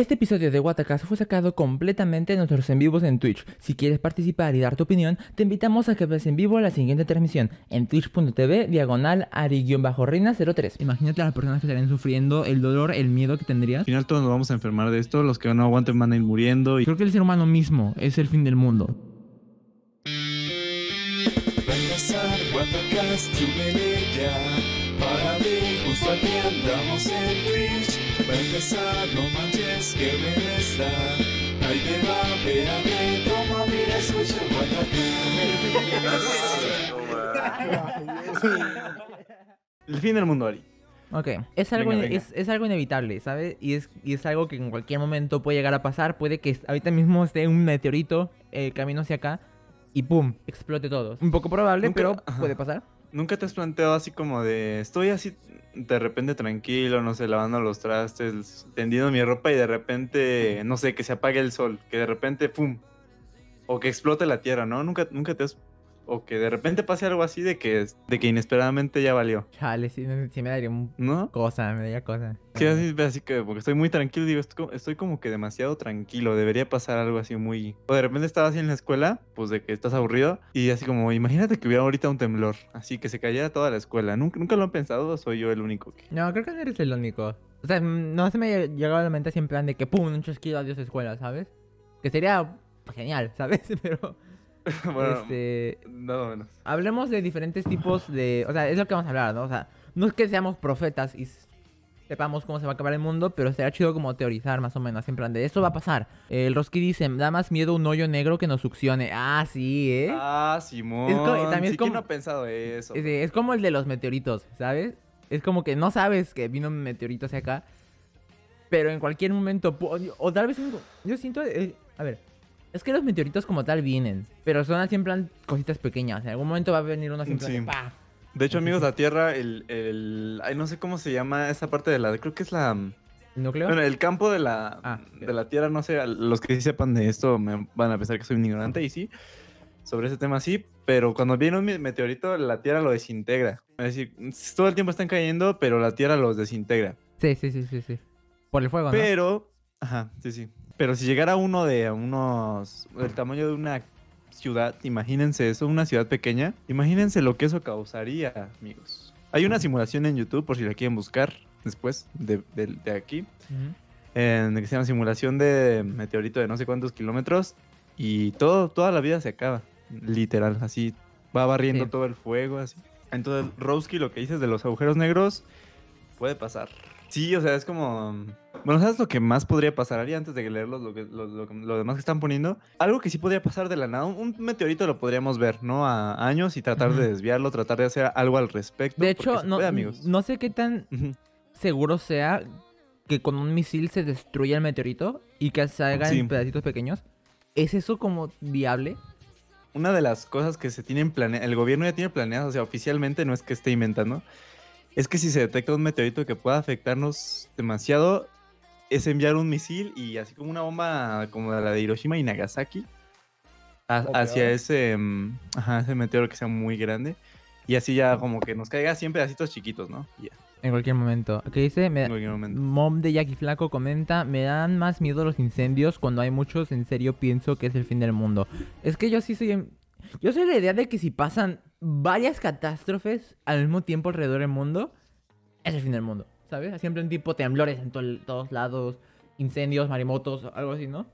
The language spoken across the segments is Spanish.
Este episodio de Watacast fue sacado completamente de nuestros en vivos en Twitch. Si quieres participar y dar tu opinión, te invitamos a que veas en vivo la siguiente transmisión en twitch.tv diagonal ari-reina03. Imagínate a las personas que estarían sufriendo el dolor, el miedo que tendrías. Al final todos nos vamos a enfermar de esto, los que no aguanten van a ir muriendo y Creo que el ser humano mismo es el fin del mundo. Va a empezar Watacast, súbele ya Para mí, justo aquí andamos en Twitch Va a empezar, no manches, que bien está Ahí te va, ve a ver, toma, mira, escucha el fin del mundo, Ari. Ok, es algo, Venga, ine- venga. Es, es algo inevitable, ¿sabes? Y es, y es algo que en cualquier momento puede llegar a pasar. Puede que ahorita mismo esté un meteorito eh, camino hacia acá y ¡pum! explote todo. Un poco probable, Nunca- pero puede pasar. ¿Nunca te has planteado así como de estoy así de repente tranquilo, no sé, lavando los trastes, tendiendo mi ropa y de repente, no sé, que se apague el sol, que de repente, ¡pum! O que explote la tierra, ¿no? Nunca, nunca te has... O que de repente pase algo así de que, de que inesperadamente ya valió, Chale, sí, me- sí me daría un ¿no? cosa, me daría cosa. Sí, así, así que porque estoy muy tranquilo, digo, estoy como, estoy como que demasiado tranquilo, debería pasar algo así muy... O de repente estaba así en la escuela, pues de que estás aburrido, y así como, imagínate que hubiera ahorita un temblor, así que se cayera toda la escuela. ¿Nunca, nunca lo han pensado o soy yo el único que... No, creo que no eres el único. O sea, no se me ha llegado a la mente así en plan de que ¡pum! un chasquido, adiós escuela, ¿sabes? Que sería genial, ¿sabes? Pero, bueno, este... menos. Hablemos de diferentes tipos de... O sea, es lo que vamos a hablar, ¿no? O sea, no es que seamos profetas y sepamos cómo se va a acabar el mundo, pero será chido como teorizar más o menos, en plan de esto va a pasar. El Roski dice, da más miedo un hoyo negro que nos succione. Ah, sí, ¿eh? Ah, Simón. Es también es sí, ¿quién como- no ha pensado eso? Es, es como el de los meteoritos, ¿sabes? Es como que no sabes que vino un meteorito hacia acá, pero en cualquier momento, o tal vez, yo siento, eh, a ver, es que los meteoritos como tal vienen, pero son así en plan cositas pequeñas, en algún momento va a venir uno así en plan de Sí. ¡pa! De hecho, amigos, la Tierra, el, el... Ay, no sé cómo se llama esa parte de la... Creo que es la... ¿El núcleo? Bueno, el campo de la, Ah, de la Tierra, no sé, los que sí sepan de esto me van a pensar que soy un ignorante y sí, sobre ese tema sí, pero cuando viene un me- meteorito la Tierra lo desintegra. Es decir, todo el tiempo están cayendo, pero la Tierra los desintegra. Sí, sí, sí, sí, sí. Por el fuego, ¿no? Pero, ajá, sí, sí. Pero si llegara uno de unos, el tamaño de una ciudad, imagínense eso, una ciudad pequeña, imagínense lo que eso causaría, amigos. Hay una simulación en YouTube, por si la quieren buscar después de, de- de aquí, Ujú. en que se llama simulación de meteorito de no sé cuántos kilómetros y todo, toda la vida se acaba, literal, así va barriendo Sí. todo el fuego, así. Entonces, Rosky, lo que dices de los agujeros negros puede pasar. Sí, o sea, es como... Bueno, ¿sabes lo que más podría pasar, Ari? Antes de leerlos, lo, que, lo, lo demás que están poniendo. Algo que sí podría pasar de la nada. Un, meteorito lo podríamos ver, ¿no? A años y tratar de desviarlo, tratar de hacer algo al respecto. De hecho, no, puede, amigos. no sé qué tan seguro sea que con un misil se destruya el meteorito y que se haga Sí. en pedacitos pequeños. ¿Es eso como viable? una de las cosas que se tienen planeadas, el gobierno ya tiene planeadas, o sea, oficialmente no es que esté inventando, es que si se detecta un meteorito que pueda afectarnos demasiado, es enviar un misil y así como una bomba como la de Hiroshima y Nagasaki a- hacia ese, ajá, ese meteoro que sea muy grande y así ya como que nos caiga siempre pedacitos chiquitos, ¿no? En cualquier momento. ¿Qué dice? Me- en cualquier momento. Mom de Jackie Flaco comenta, me dan más miedo los incendios cuando hay muchos, en serio pienso que es el fin del mundo. Es que yo sí soy... en- Yo soy la idea de que si pasan varias catástrofes al mismo tiempo alrededor del mundo, es el fin del mundo, ¿sabes? Siempre un tipo temblores en to- todos lados, incendios, marimotos, algo así, ¿no?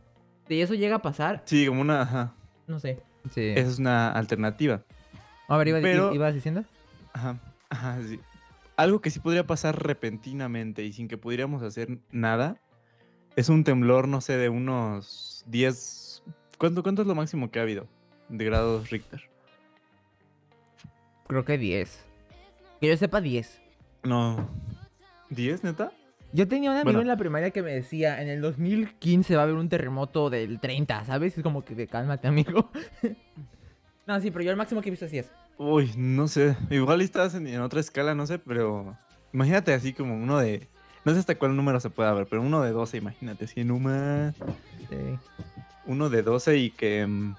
Si eso llega a pasar, Sí, como una, ajá, no sé. Sí. esa es una alternativa. A ver, iba- pero- ibas diciendo. Ajá, ajá, sí. Algo que sí podría pasar repentinamente y sin que pudiéramos hacer nada es un temblor, no sé, de unos 10... ¿Cuánto, cuánto es lo máximo que ha habido de grados Richter? Creo que 10. Que yo sepa 10. No. ¿10, neta? Yo tenía un amigo Bueno. en la primaria que me decía, en el 2015 va a haber un terremoto del 30, ¿sabes? Es como que de cálmate, amigo. no, sí, pero yo el máximo que he visto es 10. Uy, no sé. Igual estás en, en otra escala, no sé, pero... Imagínate así como uno de... No sé hasta cuál número se puede ver, pero uno de 12, imagínate. Así en una... Sí. uno de 12 y que, mm,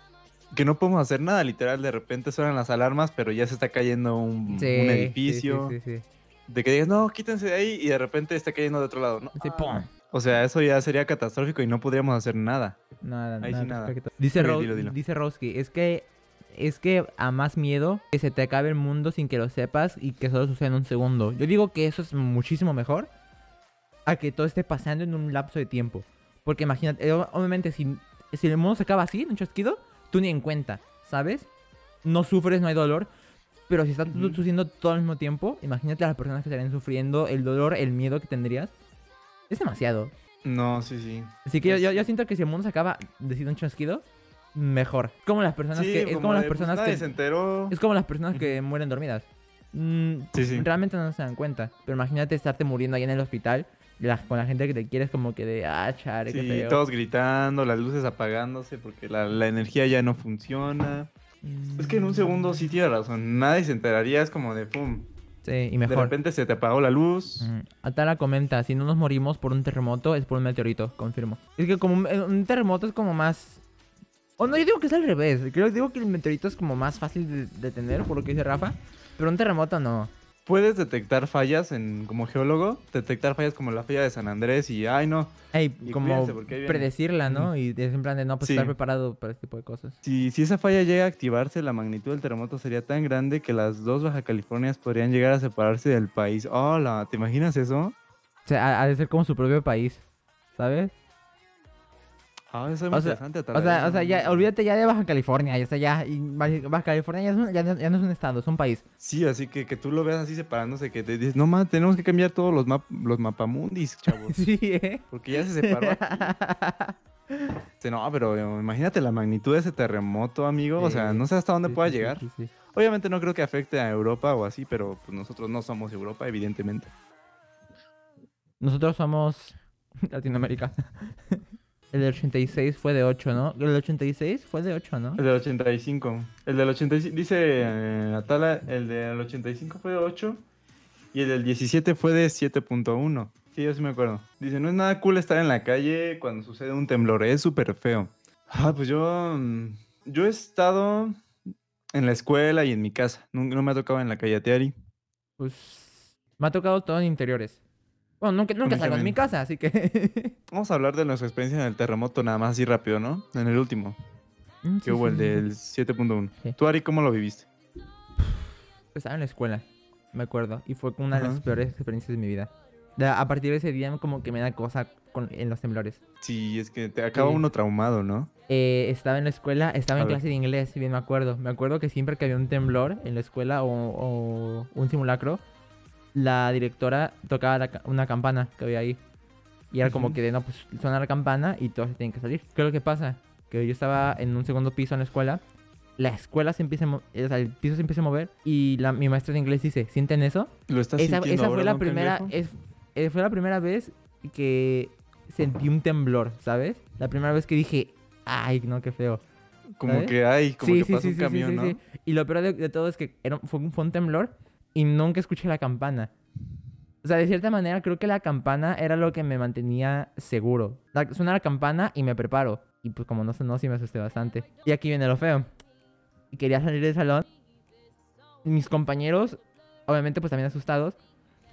que no podemos hacer nada, literal, de repente suenan las alarmas, pero ya se está cayendo un, Sí, un sí, edificio. Sí, sí, sí. De que digas, no, quítense de ahí y de repente está cayendo de otro lado, ¿no? Sí, Ah. pum. O sea, eso ya sería catastrófico y no podríamos hacer nada. Nada, Ahí nada, sí, nada. respecto. Dice, Ok, Ro- dilo, dilo. dice Roski, es que es que a más miedo que se te acabe el mundo sin que lo sepas y que solo suceda en un segundo. Yo digo que eso es muchísimo mejor a que todo esté pasando en un lapso de tiempo. Porque imagínate, eh, obviamente si, si el mundo se acaba así, en un chasquido, tú ni en cuenta, ¿sabes? No sufres, no hay dolor. Pero si estás sufriendo todo al mismo tiempo, imagínate a las personas que estarían sufriendo, el dolor, el miedo que tendrías. Es demasiado. No, sí, sí. Así que yo, Es- yo, yo siento que si el mundo se acaba de un chasquido, mejor. Como las personas Sí, que. Es como las pues, personas que. se enteró. Es como las personas que mueren dormidas. Mm, Sí, sí. Realmente no se dan cuenta. Pero imagínate estarte muriendo ahí en el hospital la- con la gente que te quieres como que de ah, chare, qué Sí, todos gritando, las luces apagándose porque la, la energía ya no funciona. Es que en un segundo sí tiene razón. Nadie se enteraría, es como de pum. Sí, y De mejor. repente se te apagó la luz. Mm, Atala comenta, si no nos morimos por un terremoto, es por un meteorito, confirmo. Es que como un, eh, un terremoto es como más... O no, yo digo que es al revés. Creo digo que el meteorito es como más fácil de detener, por lo que dice Rafa. Pero un terremoto no. Puedes detectar fallas en, como geólogo, detectar fallas como la falla de San Andrés y, ay no, Y como predecirla, ¿no? Y es en plan de no, pues Sí. estar preparado para este tipo de cosas. si, si esa falla llega a activarse, la magnitud del terremoto sería tan grande que las dos Baja Californias podrían llegar a separarse del país. Hola, ¿te imaginas eso? O sea, ha, ha de ser como su propio país, ¿sabes? Ah, eso es O muy sea- interesante. O sea, o sea, ya, olvídate ya de Baja California, ya está ya, y Baja California ya, es un- ya no, ya no es un estado, es un país. Sí, así que que tú lo veas así separándose, que te dices, no más, tenemos que cambiar todos los, map los mapamundis, chavos. Sí, ¿eh? Porque ya se separó. No, pero eh, imagínate la magnitud de ese terremoto, amigo. O sea, no sé hasta dónde Sí, pueda sí, llegar. sí. Obviamente no creo que afecte a Europa o así, pero pues nosotros no somos Europa, evidentemente. Nosotros somos Latinoamérica. El del 86 fue de 8, ¿no? El del 86 fue de 8, ¿no? El del 85. El del 85, dice eh, Atala, el del 85 fue de 8 y el del 17 fue de 7.1. Sí, yo sí me acuerdo. Dice, no es nada cool estar en la calle cuando sucede un temblor, es súper feo. Ah, pues yo, mm, yo he estado en la escuela y en mi casa. No, no me ha tocado en la calle Teari. Pues me ha tocado todo en interiores. Bueno, nunca, salgo de mi casa, así que... Vamos a hablar de nuestra experiencia en el terremoto nada más así rápido, ¿no? En el último, Mm, que sí, hubo sí, el del 7.1. Sí. ¿Tú, Ari, cómo lo viviste? Estaba en la escuela, me acuerdo. Y fue una de las peores experiencias de mi vida. A partir de ese día como que me da cosa con- en los temblores. Sí, es que te acaba uno traumado, ¿no? Eh, estaba en la escuela, estaba A en ver. clase de inglés, si bien me acuerdo. Me acuerdo que siempre que había un temblor en la escuela o, o un simulacro, la directora tocaba la una campana que había ahí. Y era como que de no, pues suena la campana y todos se tienen que salir. ¿Qué es lo que pasa? Que yo estaba en un segundo piso en la escuela. La escuela se empieza a o sea, el piso se empieza a mover y la, mi maestra de inglés dice, ¿sienten eso? ¿Lo estás Esa, sintiendo esa ahora, fue la primera es- eh, fue la primera vez que sentí un temblor, ¿sabes? La primera vez que dije, ay, no, qué feo. Como ¿sabes? que hay, como que pasa un camión, ¿no? Y lo peor de, de todo es que era, fue, fue un temblor y nunca escuché la campana. O sea, de cierta manera creo que la campana era lo que me mantenía seguro. La- suena la campana y me preparo. Y pues como no sonó, sí me asusté bastante. Y aquí viene lo feo. Quería salir del salón. Mis compañeros, obviamente pues también asustados,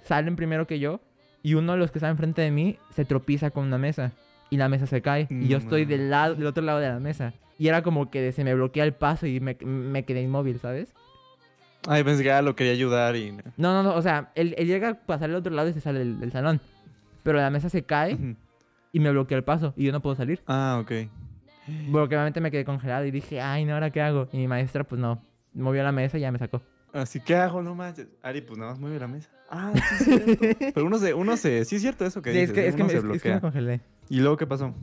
salen primero que yo. Y uno de los que está enfrente de mí se tropieza con una mesa. Y la mesa se cae. Y yo estoy del, lado, del otro lado de la mesa. Y era como que se me bloquea el paso y me, me quedé inmóvil, ¿sabes? Ay, pensé que lo quería ayudar y... No, no, no. O sea, él, él llega a pasar al otro lado y se sale del, del salón. Pero la mesa se cae y me bloquea el paso. Y yo no puedo salir. Ah, ok. Porque obviamente me quedé congelado y dije, ay, no, ¿ahora qué hago? Y mi maestra, pues no, movió la mesa y ya me sacó. Así que hago, no manches. Ari, pues nada más mueve la mesa. Ah, sí es cierto. Pero uno se, uno se... Sí es cierto eso que Sí, es que, ¿eh? es, que me, es- que congelé. ¿Y luego qué pasó?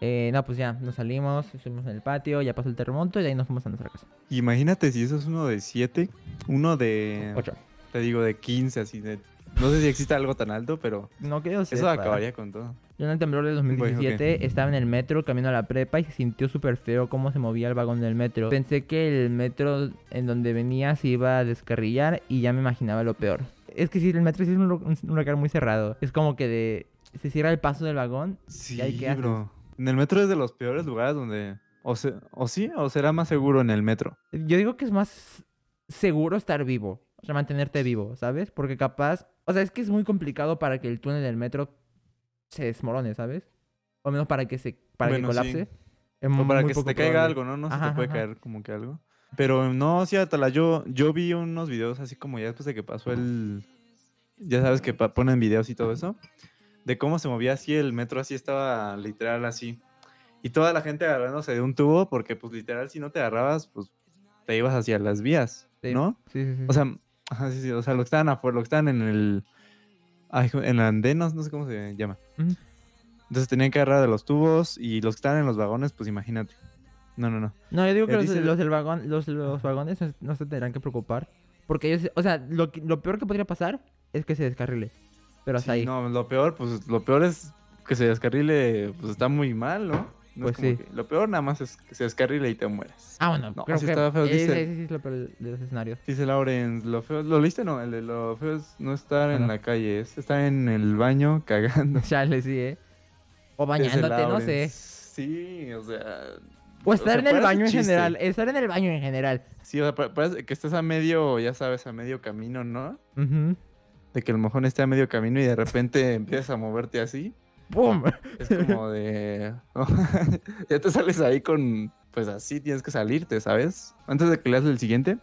Eh, no, pues ya, nos salimos, estuvimos en el patio, ya pasó el terremoto y de ahí nos fuimos a nuestra casa. Imagínate si eso es uno de 7, uno de... Ocho. Te digo, de 15, así de... No sé si existe algo tan alto, pero No creo eso sepa. acabaría con todo. Yo en el temblor del 2017 estaba en el metro camino a la prepa y se sintió súper feo cómo se movía el vagón del metro. Pensé que el metro en donde venía se iba a descarrillar y ya me imaginaba lo peor. Es que sí, el metro sí es un, lu- un lugar muy cerrado. Es como que de... Se cierra el paso del vagón. Sí, ahí qué haces? bro. En el metro es de los peores lugares donde... O, se- o sí, o será más seguro en el metro. Yo digo que es más seguro estar vivo. O sea, mantenerte vivo, ¿sabes? Porque capaz... O sea, es que es muy complicado para que el túnel del metro se desmorone, ¿sabes? O menos para que se para Bueno, que sí. colapse. Es O para que se te caiga algo, ¿no? No se Ajá, te puede ajá. caer como que algo. Pero no, sí, Atala, yo, yo vi unos videos así como ya después de que pasó el... Ya sabes que ponen videos y todo eso. De cómo se movía así el metro, así estaba literal así. Y toda la gente agarrándose de un tubo porque pues literal si no te agarrabas, pues te ibas hacia las vías. ¿no? Sí, sí, sí. O sea, ajá, sí, sí, o sea, lo que estaban afuera, lo que estaban en el... ay, en el andén, no, no sé cómo se llama. Entonces tenían que agarrar de los tubos y los que estaban en los vagones, pues imagínate. No, no, no. No, yo digo que Eh, los, dice- los del vagón, los, los vagones no, se tendrán que preocupar. Porque ellos, o sea, lo, lo peor que podría pasar es que se descarrile. Pero hasta Sí, ahí. No, lo peor, pues lo peor es que se descarrile, pues está muy mal, ¿no? No es Pues sí. que- lo peor nada más es que se descarrile y te mueres. Ah, bueno, No, creo sí que estaba feo, ese, dice- ese sí es lo peor de los escenarios. Dice Lauren, lo feo, ¿lo leíste? No, el de lo feo es no estar en la calle, es estar en el baño cagando. Chale, sí, ¿eh? O bañándote, no sé. Sí, o sea... O estar sea, en el baño en general. Estar en el baño en general. Sí, o sea, pa- parece que estés a medio, ya sabes, a medio camino, ¿no? Ujú. De que el mojón esté a medio camino y de repente empiezas a moverte así. ¡Pum! Es como de. ya te sales ahí con. Pues así tienes que salirte, ¿sabes? Antes de que leas el siguiente.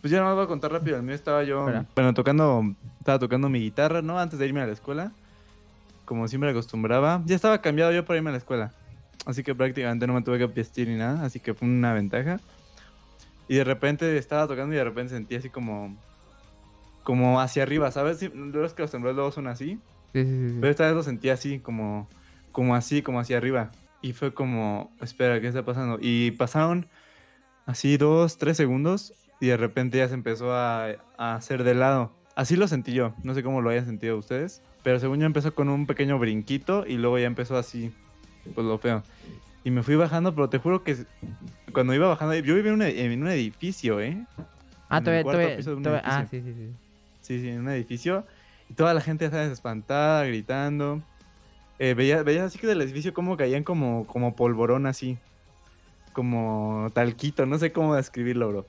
Pues ya no voy a contar rápido. El mío estaba yo. Espera. Bueno, tocando. Estaba tocando mi guitarra, ¿no? Antes de irme a la escuela. Como siempre acostumbraba. Ya estaba cambiado yo para irme a la escuela. Así que prácticamente no me tuve que vestir ni nada. Así que fue una ventaja. Y de repente estaba tocando y de repente sentí así como. Como hacia arriba, ¿sabes? Sí, es que los temblores luego son así. Sí, sí, sí. Pero esta vez lo sentí así, como, como así, como hacia arriba. Y fue como, espera, ¿qué está pasando? Y pasaron así dos, tres segundos y de repente ya se empezó a, a hacer de lado. Así lo sentí yo, no sé cómo lo hayan sentido ustedes, pero según yo empezó con un pequeño brinquito y luego ya empezó así, pues lo feo. Y me fui bajando, pero te juro que cuando iba bajando, yo vivía en un, edificio, ¿eh? Ah, todavía, todavía, Ah, sí, sí, sí. Sí, sí, en un edificio. Y toda la gente estaba espantada, gritando. Eh, veía, veía así que del edificio como caían como, como polvorón así. Como talquito, no sé cómo describirlo, bro.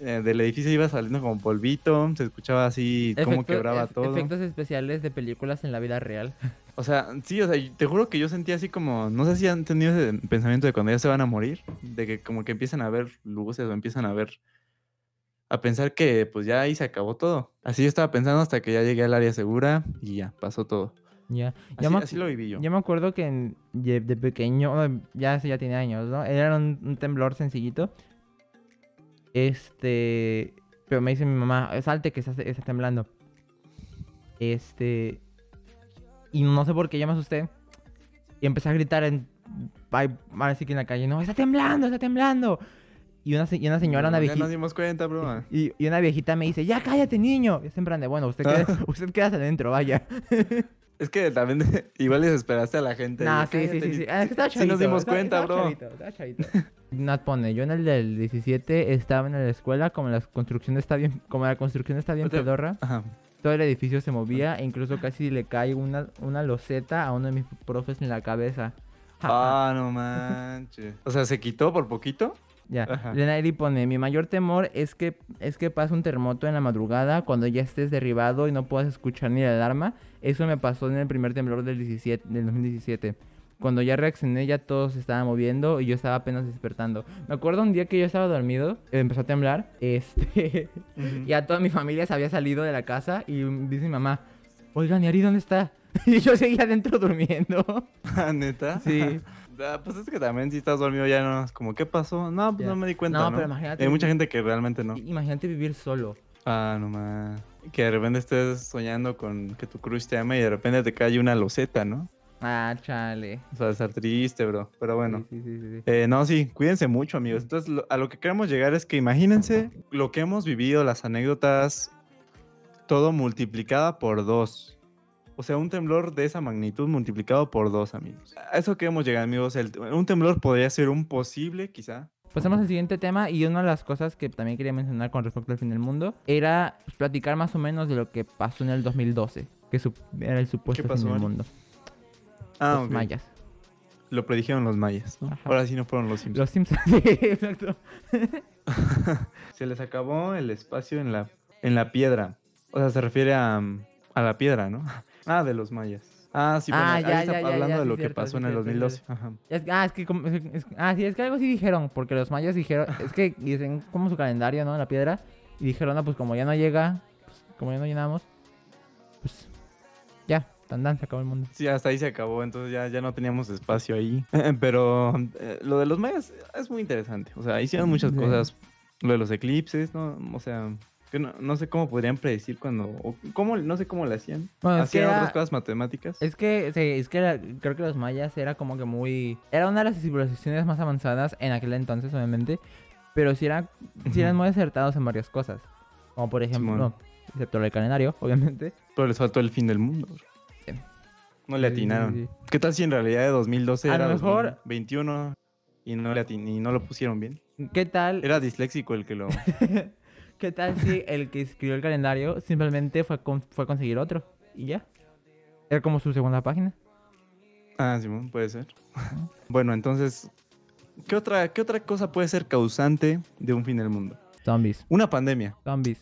Eh, del edificio iba saliendo como polvito, se escuchaba así Efecto- quebraba todo. Efectos especiales de películas en la vida real. O sea, sí, o sea, te juro que yo sentía así como, no sé si han tenido ese pensamiento de cuando ya se van a morir, de que como que empiezan a ver luces o empiezan a ver, a pensar que pues ya ahí se acabó todo. Así yo estaba pensando hasta que ya llegué al área segura y ya, pasó todo. Ya. Así, me, así lo viví yo. yo me acuerdo que en- de, pequeño, ya ya tiene años, ¿no? Era un, un temblor sencillito. Este. Pero me dice mi mamá, salte que está, está temblando. Este. Y no sé por qué yo me asusté. Y empecé a gritar en. sí que en la calle, no, está temblando, está temblando. Y una, y una señora, una Ya viejita. nos dimos cuenta, bro. Y, y una viejita me dice, ya cállate, niño. Y es en plan de, bueno, usted, queda, usted quédate adentro, vaya. Es que también igual desesperaste a la gente. Nah, de, sí, sí, "Cállate, sí, sí. Ah, es que estaba sí nos chavito, dimos cuenta, bro. chavito, chavito. Nat pone, yo en el del 17 estaba en la escuela, como la construcción está bien, como la construcción está bien pedorra, Ajá. todo el edificio se movía e incluso casi le cae una, una loseta a uno de mis profes en la cabeza. Ah, no manches. O sea, ¿se quitó por poquito? Ya. Ajá. Lenairi pone, mi mayor temor es que, es que pase un terremoto en la madrugada cuando ya estés derribado y no puedas escuchar ni la alarma. Eso me pasó en el primer temblor del, 17, del 2017. Cuando ya reaccioné ya todo se estaba moviendo y yo estaba apenas despertando. Me acuerdo un día que yo estaba dormido, empezó a temblar, este, Ujú. ya toda mi familia se había salido de la casa y dice mi mamá, oigan, ¿y Ari dónde está? Y yo seguía adentro durmiendo. Ah, ¿Neta? Sí. Ah, pues es que también si estás dormido ya no es como, ¿qué pasó? No, pues Ya. no me di cuenta, No, ¿no? pero imagínate- Hay mucha gente que realmente no. Imagínate vivir solo. Ah, no más. Que de repente estés soñando con que tu crush te ama y de repente te cae una loseta, ¿no? Ah, chale. O sea, estar triste, bro. Pero bueno. Sí, sí, sí, sí, sí. Eh, no, sí, cuídense mucho, amigos. Entonces, lo- a lo que queremos llegar es que imagínense lo que hemos vivido, las anécdotas, todo multiplicada por dos. O sea, un temblor de esa magnitud multiplicado por dos, amigos. A eso queremos llegar, amigos. El- un temblor podría ser un posible, quizá. Pasamos al siguiente tema y una de las cosas que también quería mencionar con respecto al fin del mundo era pues, platicar más o menos de lo que pasó en el 2012, que era el supuesto ¿Qué pasó, fin del mundo. Ah, los mayas. Lo predijeron los mayas. ¿no? Ahora sí no fueron los Simpsons. Los Simpsons. Sí, exacto. Se les acabó el espacio en la, en la piedra. O sea, se refiere a, a la piedra, ¿no? Ah, de los mayas. Ah, sí, bueno, Ah, ahí ya, está ya, hablando ya, de lo que pasó en el cierto, 2012. Ajá. Ah, es que, como- es- es- ah, sí, es que algo sí dijeron, porque los mayas dijeron, es que dicen como su calendario, ¿no? La piedra, y dijeron, no, pues como ya no llega, pues, como ya no llenamos, pues ya, tan tan, se acabó el mundo. Sí, hasta ahí se acabó, entonces ya, ya no teníamos espacio ahí. Pero eh, lo de los mayas es muy interesante. O sea, hicieron muchas Sí. cosas. Lo de los eclipses, ¿no? O sea, que no, no sé cómo podrían predecir cuando... o cómo, no sé cómo le hacían. Bueno, es que hacían era- otras cosas matemáticas. Es que, sí, es que creo que los mayas era como que muy... Era una de las civilizaciones más avanzadas en aquel entonces, obviamente, pero sí, era, sí eran muy acertados en varias cosas. Como por ejemplo, no, excepto el calendario, obviamente. Pero les faltó el fin del mundo. Sí. No le Sí, sí, atinaron. sí. ¿Qué tal si en realidad de 2012 A era lo mejor- 2021 y no, le atin- y no lo pusieron bien? ¿Qué tal? Era disléxico el que lo... ¿Qué tal si el que escribió el calendario simplemente fue con- fue a conseguir otro? Y ya. Era como su segunda página. Ah, Simón, puede ser. bueno, entonces, ¿qué otra, ¿qué otra cosa puede ser causante de un fin del mundo? Zombies. Una pandemia. Zombies.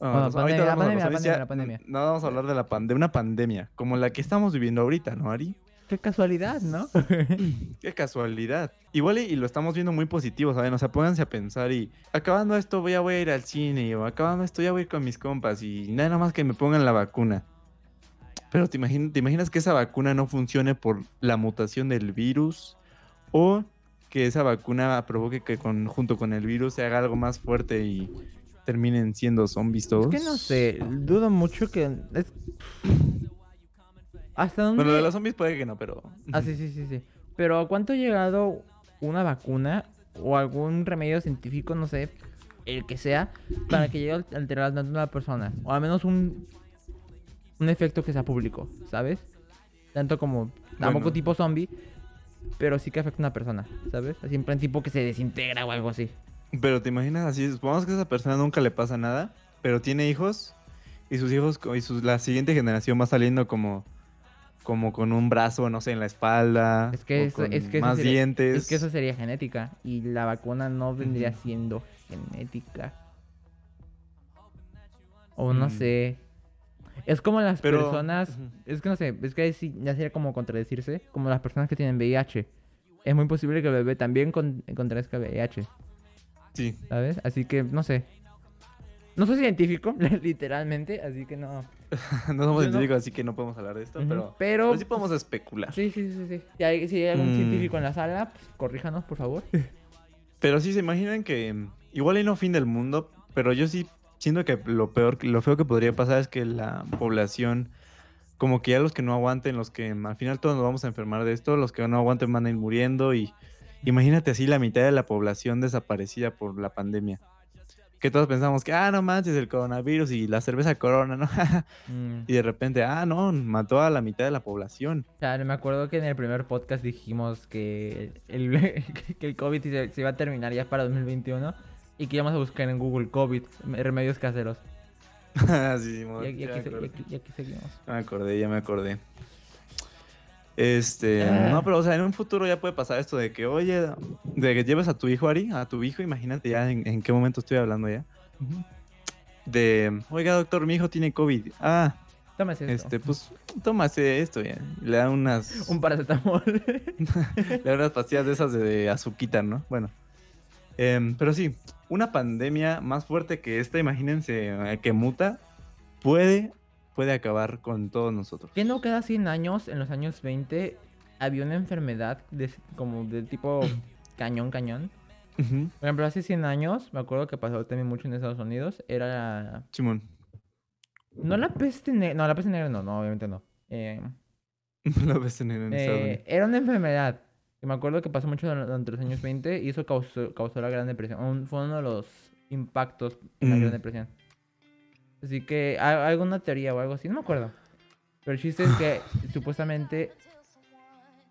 Ah, Bueno, pandemia, la pandemia, la pandemia, la pandemia. No vamos a hablar de la pan- de una pandemia, como la que estamos viviendo ahorita, ¿no, Ari? Qué casualidad, ¿no? Qué casualidad. Igual y, y lo estamos viendo muy positivo, ¿saben? O sea, pónganse a pensar y acabando esto voy a, voy a ir al cine o acabando esto ya voy a ir con mis compas y nada más que me pongan la vacuna. Pero ¿te, ¿te imaginas que esa vacuna no funcione por la mutación del virus o que esa vacuna provoque que con, junto con el virus se haga algo más fuerte y terminen siendo zombies todos? Es que no sé, dudo mucho que... es- ¿Hasta dónde...? Bueno, de los zombies puede que no, pero... Ah, sí, sí, sí, sí. Pero ¿a cuánto ha llegado una vacuna o algún remedio científico, no sé, el que sea, para que llegue a alterar tanto a la persona? O al menos un, un efecto que sea público, ¿sabes? Tanto como, tampoco Bueno. tipo zombie, pero sí que afecta a una persona, ¿sabes? Así en plan tipo que se desintegra o algo así. Pero te imaginas así, supongamos que a esa persona nunca le pasa nada, pero tiene hijos y sus hijos y sus, la siguiente generación va saliendo como como con un brazo, no sé, en la espalda, Es que eso- es que más sería- dientes. Es que eso sería genética y la vacuna no vendría siendo genética. O no Mm. sé. Es como las Pero- personas, es que no sé, es que sí ya sería como contradecirse, como las personas que tienen VIH. Es muy posible que el bebé también con, contrazca VIH, Sí. ¿sabes? Así que no sé. No soy científico, literalmente, así que no. no somos Yo no- científicos, así que no podemos hablar de esto, pero, pero pero sí podemos especular. sí, sí, sí, sí. Si hay, si hay algún Mm. científico en la sala, pues, corríjanos, por favor. Pero sí se imaginan que mm, igual y no fin del mundo, pero yo sí siento que lo peor, lo feo que podría pasar es que la población, como que ya los que no aguanten, los que mm, al final todos nos vamos a enfermar de esto, los que no aguanten van a ir muriendo y imagínate así la mitad de la población desaparecida por la pandemia. Que todos pensamos que, ah, no manches, el coronavirus y la cerveza corona, ¿no? Mm. y de repente, ah, no, mató a la mitad de la población. O sea, me acuerdo que en el primer podcast dijimos que el, que el COVID se, se iba a terminar ya para 2021 y que íbamos a buscar en Google COVID remedios caseros. sí, Y, aquí- y aquí, y aquí- y aquí seguimos. Ya me acordé, ya me acordé. Este, Ah. no, pero o sea, en un futuro ya puede pasar esto de que, oye, de que lleves a tu hijo, Ari, a tu hijo, imagínate ya en, en qué momento estoy hablando ya. De, oiga, doctor, mi hijo tiene COVID. Ah, Tómese esto. este, pues, tómase esto ya. Le dan unas, Un paracetamol. le dan unas pastillas de esas de, de azuquita, ¿no? Bueno. Em, pero sí, una pandemia más fuerte que esta, imagínense, eh, que muta, puede, puede acabar con todos nosotros. que no cada 100 años, en los años 20, había una enfermedad de, como de tipo cañón, cañón? Por ejemplo, hace 100 años, me acuerdo que pasó también mucho en Estados Unidos, era... Simón. No la peste negra, no, la peste negra no, no, obviamente no. Eh, Lo ves en, en Estados Eh, Unidos. era una enfermedad. que me acuerdo que pasó mucho dur- durante los años 20 y eso causó, causó la Gran Depresión. Un- fue uno de los impactos de la Mm. Gran Depresión. Así que alguna teoría o algo así, no me acuerdo. Pero el chiste es que supuestamente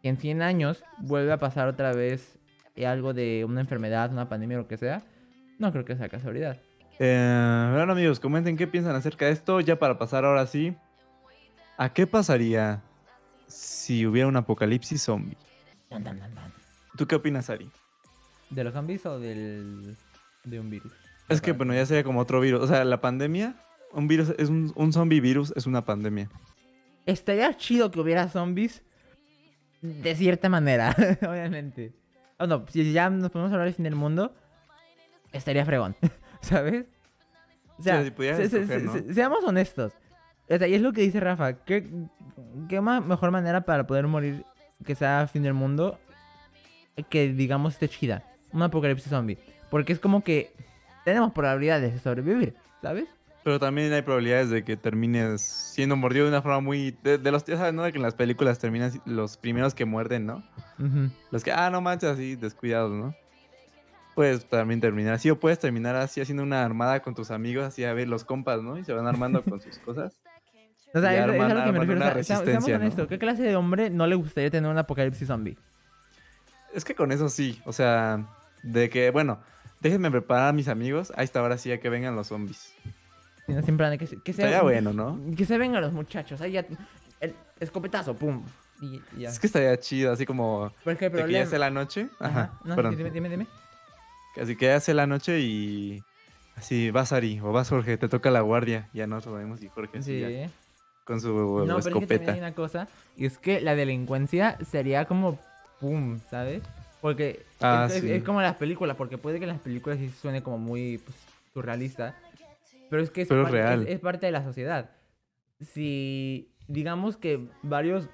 en 100 años vuelve a pasar otra vez eh, algo de una enfermedad, una pandemia o lo que sea. No creo que sea casualidad. Eh, bueno, amigos, comenten qué piensan acerca de esto. Ya para pasar ahora sí. ¿A qué pasaría si hubiera un apocalipsis zombie? ¿Tú qué opinas, Ari? ¿De los zombies o del, de un virus? Es que, bueno, ya sería como otro virus. O sea, la pandemia, un virus, es un, un zombie virus, es una pandemia. estaría chido que hubiera zombies de cierta manera, obviamente. O no, si ya nos podemos hablar del fin del mundo, estaría fregón, ¿sabes? O sea, si pudieras se- se- escoger, se- ¿no? se- seamos honestos. O sea, y es lo que dice Rafa. ¿Qué, qué mejor manera para poder morir que sea fin del mundo que, digamos, esté chida? Un apocalipsis zombie. Porque es como que tenemos probabilidades de sobrevivir, ¿sabes? Pero también hay probabilidades de que termines siendo mordido de una forma muy... De, de los... Ya sabes, ¿no? De que en las películas terminan los primeros que muerden, ¿no? Los que, ah, no manches, así, descuidados, ¿no? Puedes también terminar así, o puedes terminar así haciendo una armada con tus amigos, así a ver los compas, ¿no? Y se van armando con sus cosas. O sea, Y es, es arman- a lo que me refiero. o sea, sea- seamos ¿Qué clase de hombre no le gustaría tener un apocalipsis zombie? Es que con eso sí, o sea, de que, bueno, déjenme preparar a mis amigos, ahí está, ahora sí, a que vengan los zombies. Si no, siempre que, se- que sea- Estaría bueno, ¿no? Que se vengan los muchachos. Ahí ya. El escopetazo, pum. Y, y ya. Es que estaría chido, así como Porque el de que ya sea la noche. Ajá. No, perdón. dime, dime, dime. Así que ya sea la noche y así, vas Ari o vas Jorge, te toca la guardia. Ya no sabemos y Jorge así Sí. ya, con su No, pero es que también escopeta. hay una cosa. Y es que la delincuencia sería como. Pum, ¿sabes? Porque Ah, es, sí. es como las películas. Porque puede que las películas sí suene como muy pues, surrealista. Pero es que es, Pero parte, real. es- es parte de la sociedad. Si digamos que varios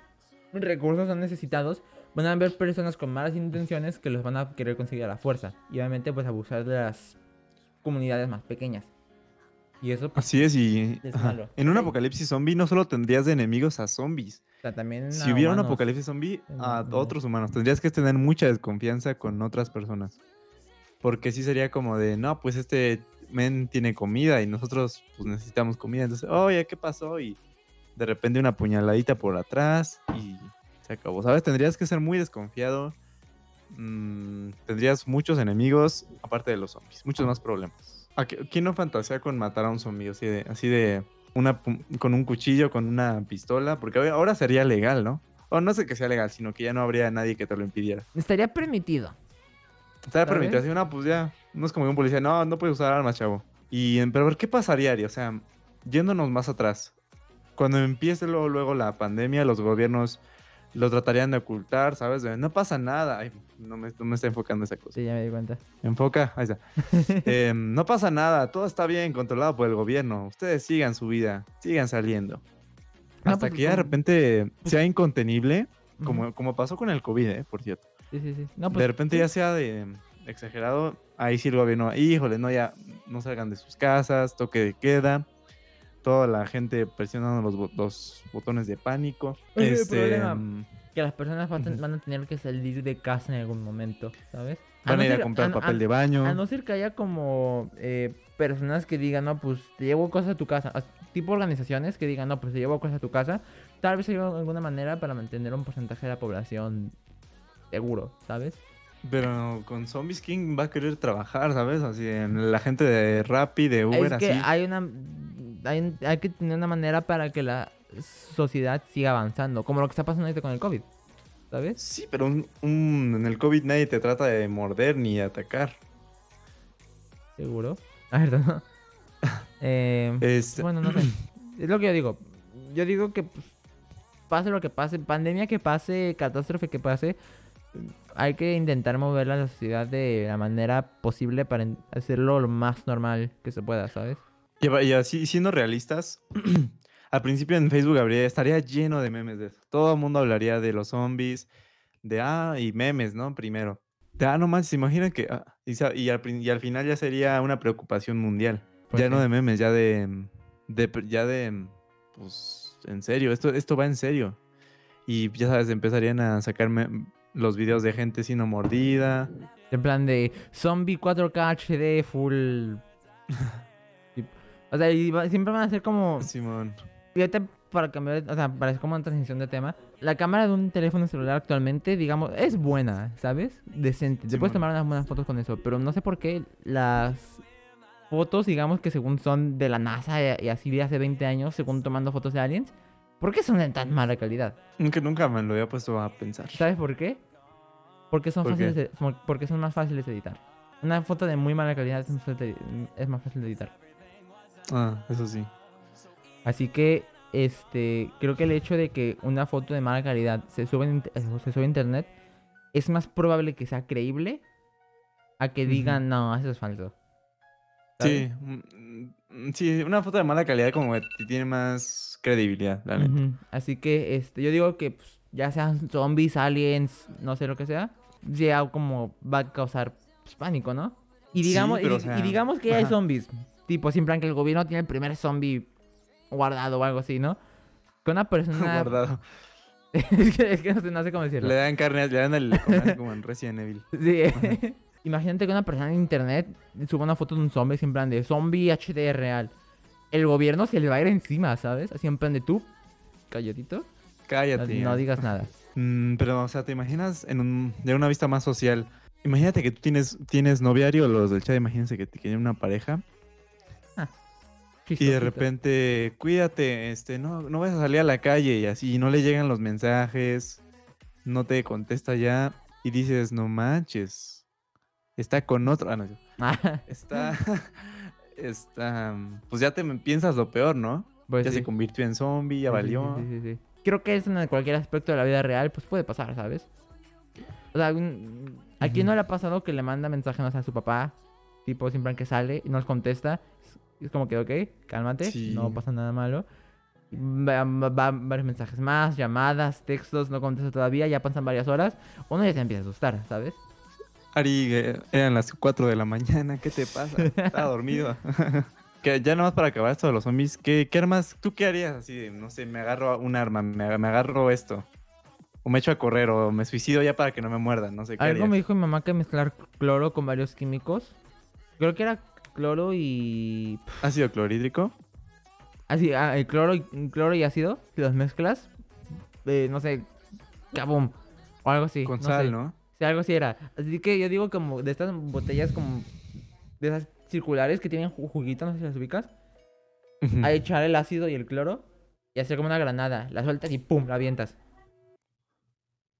recursos son necesitados, van a haber personas con malas intenciones que los van a querer conseguir a la fuerza. Y obviamente pues abusar de las comunidades más pequeñas. Y eso pues, Así es, y Es malo. en un Sí. apocalipsis zombie no solo tendrías de enemigos a zombies. o sea, también... Si hubiera un apocalipsis zombie, a No. otros humanos. Tendrías que tener mucha desconfianza con otras personas. Porque sí sería como de, no, pues este men tiene comida y nosotros pues necesitamos comida. Entonces, oye, ¿qué pasó? Y de repente una puñaladita por atrás y se acabó. ¿Sabes? Tendrías que ser muy desconfiado. Mm, tendrías muchos enemigos, aparte de los zombies. Muchos más problemas. ¿A qué- ¿Quién no fantasea con matar a un zombie? Así de, así de una, con un cuchillo, con una pistola. Porque ahora- ahora sería legal, ¿no? O no sé que sea legal, sino que ya no habría nadie que te lo impidiera. Estaría permitido. Estaría permitido así, no, pues ya. No es como que un policía, no, no puedes usar armas, chavo. Y, pero a ver, ¿qué pasaría, Ari? O sea, yéndonos más atrás. Cuando empiece luego, luego la pandemia, los gobiernos lo tratarían de ocultar, ¿sabes? De, no pasa nada. Ay, no me, no me está enfocando esa cosa. Sí, ya me di cuenta. Enfoca, ahí está. Em, no pasa nada, todo está bien controlado por el gobierno. Ustedes sigan su vida, sigan saliendo. No, Hasta pues, que ya de repente sea incontenible, como, como pasó con el COVID, ¿eh? Por cierto. Sí, sí, sí. No, de pues, repente sí. ya sea de exagerado, ahí sí el gobierno, híjole, no, ya no salgan de sus casas, toque de queda, toda la gente presionando los, los botones de pánico. El Este, problema. mm, Que las personas van, a van tener que salir de casa en algún momento, ¿sabes? van no a ir a comprar papel de baño. A no ser que haya como eh, personas que digan, no, pues te llevo cosas a tu casa. as- Tipo organizaciones que digan, no, pues te llevo cosas a tu casa. Tal vez haya alguna manera para mantener un porcentaje de la población seguro, ¿sabes? Pero con zombies, ¿quién va a querer trabajar, sabes? Así, en la gente de Rappi, de Uber, es que así. hay una... Hay, hay que tener una manera para que la sociedad siga avanzando. Como lo que está pasando ahorita con el COVID, ¿sabes? Sí, pero un- un- en el COVID nadie te trata de morder ni de atacar. Seguro. A ver, ¿no? Eh, Este, Bueno, no sé. Es lo que yo digo. Yo digo que pues, pase lo que pase, pandemia que pase, catástrofe que pase, hay que intentar mover la sociedad de la manera posible para hacerlo lo más normal que se pueda, ¿sabes? Y, así, siendo realistas, al principio en Facebook habría, estaría lleno de memes de eso. Todo el mundo hablaría de los zombies, de ah, y memes, ¿no? Primero. De ah, no más, se imaginan que. ah, y, al, prin- y al final ya sería una preocupación mundial. Pues ya no de memes, ya de. ya de. Pues en serio, esto, esto va en serio. Y ya sabes, empezarían a sacarme los videos de gente siendo mordida. En plan de zombie 4K HD full. O sea, y va- siempre van a ser como. Simón. Fíjate, para cambiar, o sea, para como una transición de tema, la cámara de un teléfono celular actualmente, digamos, es buena, ¿sabes? Decente. Te puedes Simón. tomar unas buenas fotos con eso, pero no sé por qué las fotos, digamos que según son de la NASA y y así de hace 20 años, según tomando fotos de aliens, ¿por qué son de tan mala calidad? Nunca, nunca me lo había puesto a pensar. ¿Sabes por qué? Porque son fáciles de- porque son más fáciles de editar. Una foto de muy mala calidad es más fácil de, editar. Ah, eso sí. Así que este, creo que el hecho de que una foto de mala calidad se sube, en eh, se sube a internet es más probable que sea creíble a que digan, no, eso es falso. ¿sabes? Sí, mm, sí, una foto de mala calidad como que tiene más credibilidad, la neta. Así que este, yo digo que pues, ya sean zombies, aliens, no sé lo que sea, ya como va a causar pues, pánico, ¿no? Y Sí, digamos, y o digamos que ya hay zombies, tipo, sin plan que el gobierno tiene el primer zombie guardado o algo así, ¿no? Que una persona... Guardado. es, que, es que no sé, no sé cómo decirlo. Le dan carne, le dan el como en Resident Evil. Sí. Imagínate que una persona en internet suba una foto de un zombie en plan de zombie HD real. El gobierno se le va a ir encima, ¿sabes? Así en plan de tú, calladito, no, Cállate. no digas nada. Mm, pero, o sea, ¿te imaginas en un, de una vista más social? Imagínate que tú tienes, tienes noviario, los del chat, imagínense que tienen una pareja y de repente, cuídate, este, no, no vas a salir a la calle y así, y no le llegan los mensajes, no te contesta ya y dices, no manches, está con otro, ah, no, está, está, pues ya te piensas lo peor, ¿no? pues ya sí. se convirtió en zombie, ya Sí, valió. sí. Creo que eso en cualquier aspecto de la vida real, pues puede pasar, ¿sabes? O sea, un- ¿a quién no le ha pasado que le manda mensajes no sé, a su papá? Tipo, siempre que sale y no les contesta. Es, como que, ok, cálmate, no pasa nada malo. Va- va- varios mensajes más, llamadas, textos, no contesta todavía, ya pasan varias horas. Uno ya se empieza a asustar, ¿sabes? Ari, eh, eran las 4 de la mañana, ¿qué te pasa? Estaba dormido. que ya nomás para acabar esto de los zombies, ¿qué, qué armas, tú qué harías así? de, No sé, me agarro un arma, me, me agarro esto. O me echo a correr, o me suicido ya para que no me muerdan, no sé qué Algo harías? me dijo mi mamá que mezclar cloro con varios químicos. Creo que era cloro y... ¿Ácido clorhídrico? Así, ah, el cloro, y- cloro y ácido, si los mezclas, eh, no sé, kabum, o algo así. Con no sal, sé. ¿no? Sí, algo así era. Así que yo digo como de estas botellas como de esas circulares que tienen ju- juguito, no sé si las ubicas, a echar el ácido y el cloro y hacer como una granada. La sueltas y pum, la avientas.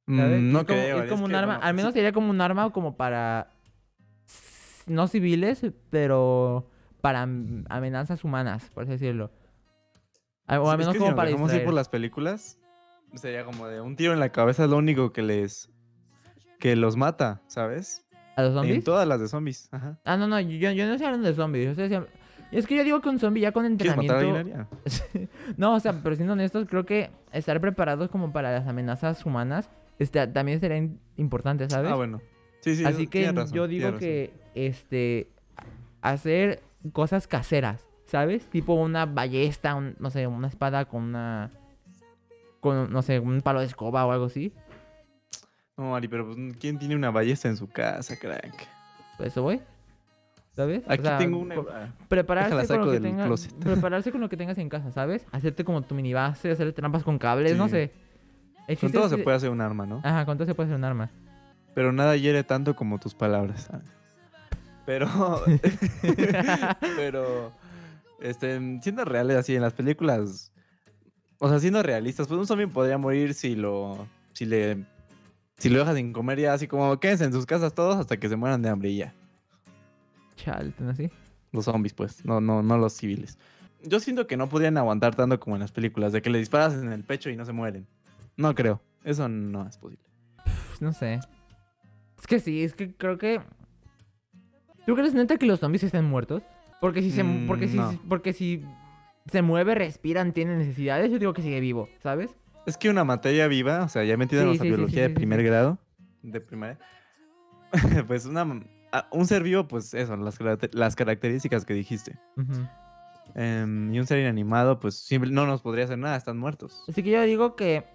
Mm, ¿sabes? no es como, creo, es como un arma, al menos sería como un arma como para no civiles, pero para am- amenazas humanas, por así decirlo. A- O al menos si como para ir distraer. por las películas, sería como de un tiro en la cabeza es lo único que les... que los mata, ¿sabes? ¿A los En zombies? todas las de zombies, ajá. Ah, no, no, yo, yo no estoy hablando de zombies. Yo estoy diciendo- Es que yo digo que un zombie ya con ¿Quieres matar a entrenamiento. no, o sea, pero siendo honestos, creo que estar preparados como para las amenazas humanas este, también sería in- importante, ¿sabes? Ah, bueno. Sí, sí, Así que razón, yo digo que este hacer cosas caseras, ¿sabes? Tipo una ballesta, un- no sé, una espada con una con no sé, un palo de escoba o algo así. No, Ari, pero pues, ¿quién tiene una ballesta en su casa, crack? Pues eso voy. ¿Sabes? O Aquí sea, tengo una. prepararse con saco lo que del tengas closet. prepararse con lo que tengas en casa, ¿sabes? Hacerte como tu mini base, hacer trampas con cables, no sé. Con todo se puede hacer un arma, ¿no? Ajá, con todo se puede hacer un arma. Pero nada hiere tanto como tus palabras. ¿sabes? Pero. pero. Este, siendo reales así en las películas. O sea, siendo realistas, pues un zombie podría morir si lo. Si le. Si lo dejas sin comer ya, así como quédense en sus casas todos hasta que se mueran de hambre y ya. Charlton, así. Los zombies, pues, no, no, no los civiles. Yo siento que no podrían aguantar tanto como en las películas, de que le disparas en el pecho y no se mueren. No creo. Eso no es posible. No sé. Es que sí, es que creo que. ¿Tú crees neta que los zombies estén muertos? Porque si se, Mm, porque si, no. porque si se mueve, respiran, tienen necesidades, yo digo que sigue vivo, ¿sabes? Es que una materia viva, o sea, ya metida en Sí, nuestra sí, sí, biología sí, de primer grado, de primaria, pues una, un ser vivo, pues eso, las, las características que dijiste. Em, y un ser inanimado, pues no nos podría hacer nada, están muertos. Así que yo digo que.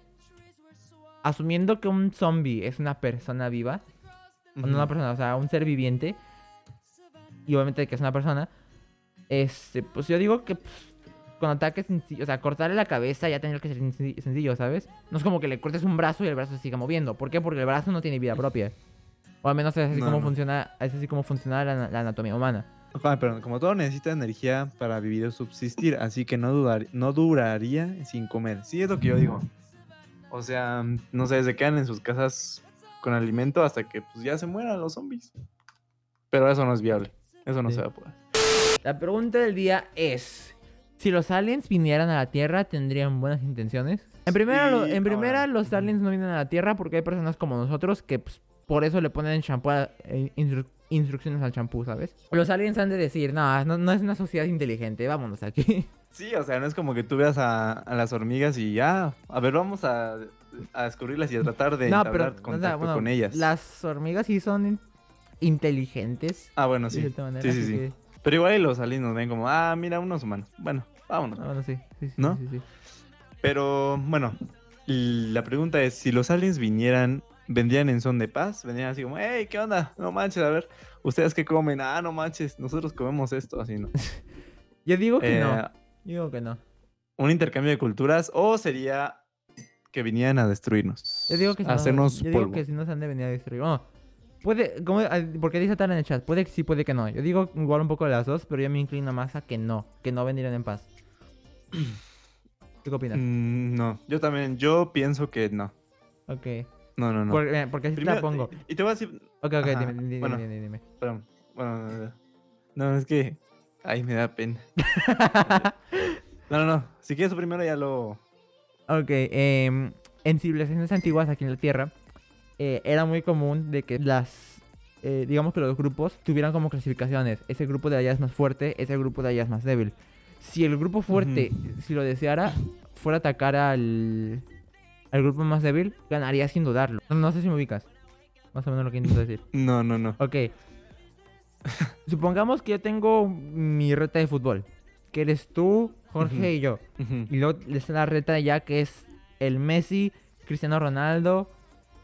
Asumiendo que un zombie es una persona viva, no una persona, o sea, un ser viviente, y obviamente que es una persona, este, pues yo digo que pues, con ataques sencillos, o sea, cortarle la cabeza ya tendría que ser senci- sencillo, ¿sabes? No es como que le cortes un brazo y el brazo se siga moviendo. ¿Por qué? Porque el brazo no tiene vida propia. O al menos es así No, como no. funciona, es así como funciona la, la anatomía humana. Ah, perdón, como todo necesita energía para vivir o subsistir, así que no, dudar- no duraría sin comer. Sí, es lo que yo digo. O sea, no sé, se quedan en sus casas con alimento hasta que pues ya se mueran los zombies. Pero eso no es viable. Eso no Sí. se va a poder. La pregunta del día es: Si los aliens vinieran a la Tierra, tendrían buenas intenciones. En primera, lo- en primera ahora, los aliens no vienen a la Tierra porque hay personas como nosotros que pues, por eso le ponen shampoo a- eh, instru- instrucciones al champú, ¿sabes? Los aliens han de decir, no, no, no es una sociedad inteligente, vámonos aquí. Sí, o sea, no es como que tú veas a, a las hormigas y ya, a ver, vamos a, a descubrirlas y a tratar de no, pero o contacto sea, bueno, con ellas. las hormigas sí son in- inteligentes. Ah, bueno, de sí. cierta manera, Sí, sí, sí. que- Pero igual y los aliens nos ven como, ah, mira, unos humanos. Bueno, vámonos. ah, bueno, sí, sí, sí, ¿No? sí, sí. Pero, bueno, la pregunta es, si los aliens vinieran, ¿vendrían en son de paz? ¿Vendrían así como, hey, qué onda? No manches, a ver, ¿ustedes qué comen? Ah, no manches, nosotros comemos esto, así, ¿no? Yo digo que Eh, no. Yo digo que no. Un intercambio de culturas o sería que vinieran a destruirnos. Yo digo que si no- hacernos yo digo polvo. que si no se han de venir a destruir. Bueno, puede, como, ah, porque dice tal en el chat, puede que sí, puede que no. Yo digo igual un poco de las dos, pero yo me inclino más a que no, que no vendrían en paz. ¿Tú qué opinas? Mm, no, yo también, yo pienso que no. Ok. No, no, no. Por- mira, porque así te la Primero, pongo. Y, te voy a decir, Ok, ok, dime, dime, bueno. dime, dime. perdón, bueno, no, es que, ay, me da pena. No, no, no, si quieres primero ya lo... ok, em, en civilizaciones antiguas aquí en la Tierra, eh, era muy común de que las, eh, digamos que los grupos tuvieran como clasificaciones. Ese grupo de allá es más fuerte, ese grupo de allá es más débil. Si el grupo fuerte, si lo deseara, fuera a atacar al, al grupo más débil, ganaría sin dudarlo. No, no sé si me ubicas. Más o menos lo que intento decir. No, no, no. Ok. Supongamos que yo tengo mi reta de fútbol. Que eres tú, Jorge y yo. Y luego está la reta de ya que es el Messi, Cristiano Ronaldo,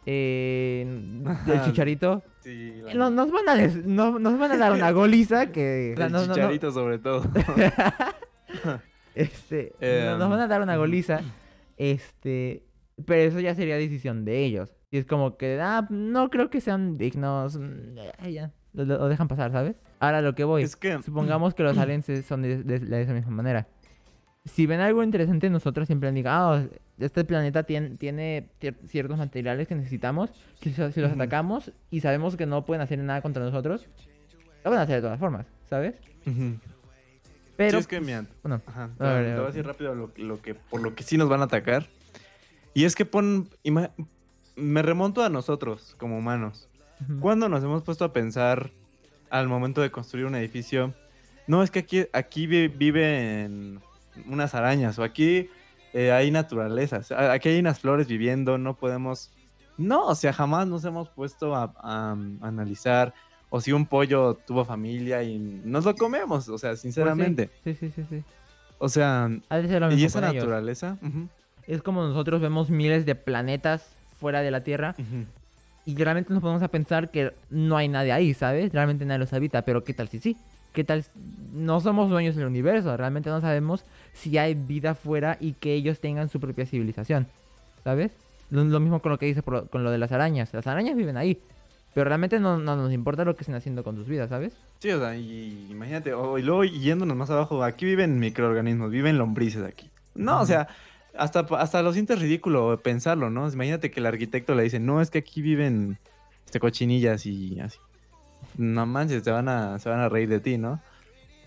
eh, el. Chicharito. Sí, la- Eh, Nos, nos van a des- no- nos van a dar una goliza que... el no- no- no- chicharito sobre todo. este, Em, nos van a dar una ujú. goliza. Este, pero eso ya sería decisión de ellos. Y es como que, ah, no creo que sean dignos. mm, eh, ya, lo, lo dejan pasar, ¿sabes? Ahora lo que voy. es que... Supongamos que los aliens es- son de, de- de esa misma manera. Si ven algo interesante, nosotros siempre digan, ah, este planeta tien- tiene cier- ciertos materiales que necesitamos. Que si, los atacamos y sabemos que no pueden hacer nada contra nosotros, lo van a hacer de todas formas, ¿sabes? Ujú. Pero, Sí, es que, mira, bueno, Ajá, A ver, te a voy a ver. decir rápido lo, lo que, por lo que sí nos van a atacar. Y es que pon, me remonto a nosotros como humanos. ujú. ¿Cuándo nos hemos puesto a pensar al momento de construir un edificio? No, es que aquí, aquí vi- viven unas arañas o aquí eh, hay naturalezas, a- aquí hay unas flores viviendo, no podemos... No, o sea, jamás nos hemos puesto a, a- a analizar o si un pollo tuvo familia y nos lo comemos, o sea, Pues sí, sinceramente. Sí, sí, sí, sí. O sea, y esa naturaleza. Es como nosotros vemos miles de planetas fuera de la Tierra y realmente nos ponemos a pensar que no hay nadie ahí, ¿sabes? Realmente nadie los habita, pero ¿qué tal si sí? ¿Qué tal? No somos dueños del universo, realmente no sabemos si hay vida afuera y que ellos tengan su propia civilización, ¿sabes? Lo, lo mismo con lo que dice por con lo de las arañas. Las arañas viven ahí, pero realmente no, no nos importa lo que estén haciendo con sus vidas, ¿sabes? Sí, o sea, y imagínate, y luego yéndonos más abajo, aquí viven microorganismos, viven lombrices aquí. No, o sea, hasta, hasta lo sientes ridículo pensarlo, ¿no? Imagínate que el arquitecto le dice, no, es que aquí viven este, cochinillas y así. No manches, te van a, se van a reír de ti, ¿no?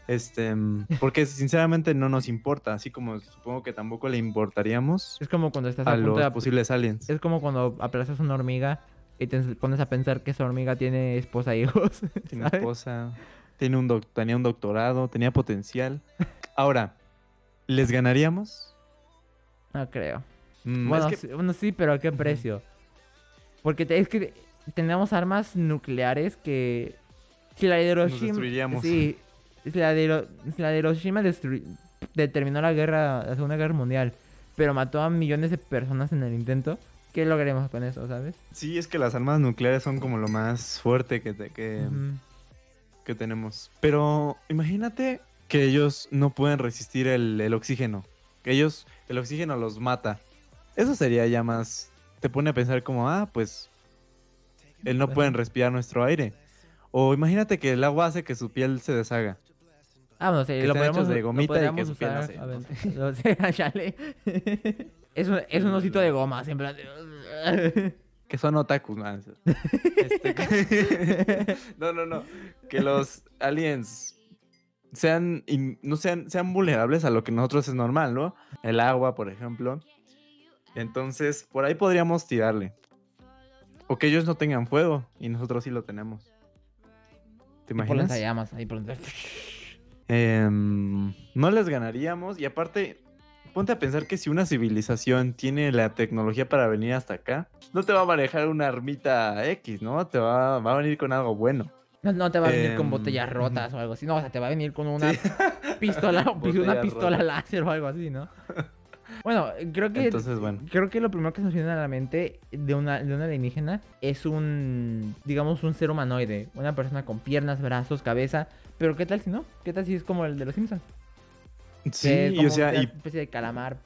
Este, mm, porque sinceramente no nos importa, así como supongo que tampoco le importaríamos Es como cuando estás a, a punto los de... posibles aliens. Es como cuando aplazas una hormiga y te pones a pensar que esa hormiga tiene esposa e hijos. Tiene ¿sabes? esposa, tiene un tenía un doctorado, tenía potencial. Ahora, ¿les ganaríamos? No creo. Mm, Bueno, es que- sí, bueno, sí, pero ¿a qué precio? Porque te- es que tenemos armas nucleares que... Si la de Hiroshima... Sí, si la de, si la de Hiroshima determinó la guerra, la Segunda Guerra Mundial, pero mató a millones de personas en el intento, ¿qué lograremos con eso, sabes? sí, es que las armas nucleares son como lo más fuerte que, te- que, que tenemos. Pero imagínate que ellos no pueden resistir el, el oxígeno. Que ellos, el oxígeno los mata. Eso sería ya más... Te pone a pensar como, ah, pues... Él no pueden respirar nuestro aire. O imagínate que el agua hace que su piel se deshaga. Ah, bueno, sí, Que lo podemos, de lo gomita y que su piel, no usar, sé, a no sé, chale. es, un, es un osito de goma, siempre. Que son otakus, man. Este, no, no, no. Que los aliens sean, in- no sean, sean vulnerables a lo que nosotros es normal, ¿no? El agua, por ejemplo. Entonces, por ahí podríamos tirarle. O que ellos no tengan fuego y nosotros sí lo tenemos. ¿Te imaginas? las llamas, ahí por Em, no les ganaríamos y aparte, ponte a pensar que si una civilización tiene la tecnología para venir hasta acá, no te va a manejar una armita X, ¿no? Te va, va a venir con algo bueno. No, no te va a venir con Em, botellas rotas o algo así. No, o sea, te va a venir con una Sí. pistola, una pistola láser o algo así, ¿no? Bueno, creo que Entonces, bueno. creo que lo primero que se nos viene a la mente de una, de una alienígena es un, digamos, un ser humanoide. Una persona con piernas, brazos, cabeza. Pero ¿qué tal si no? ¿Qué tal si es como el de los Simpsons? Sí, como o sea, una y, especie de calamar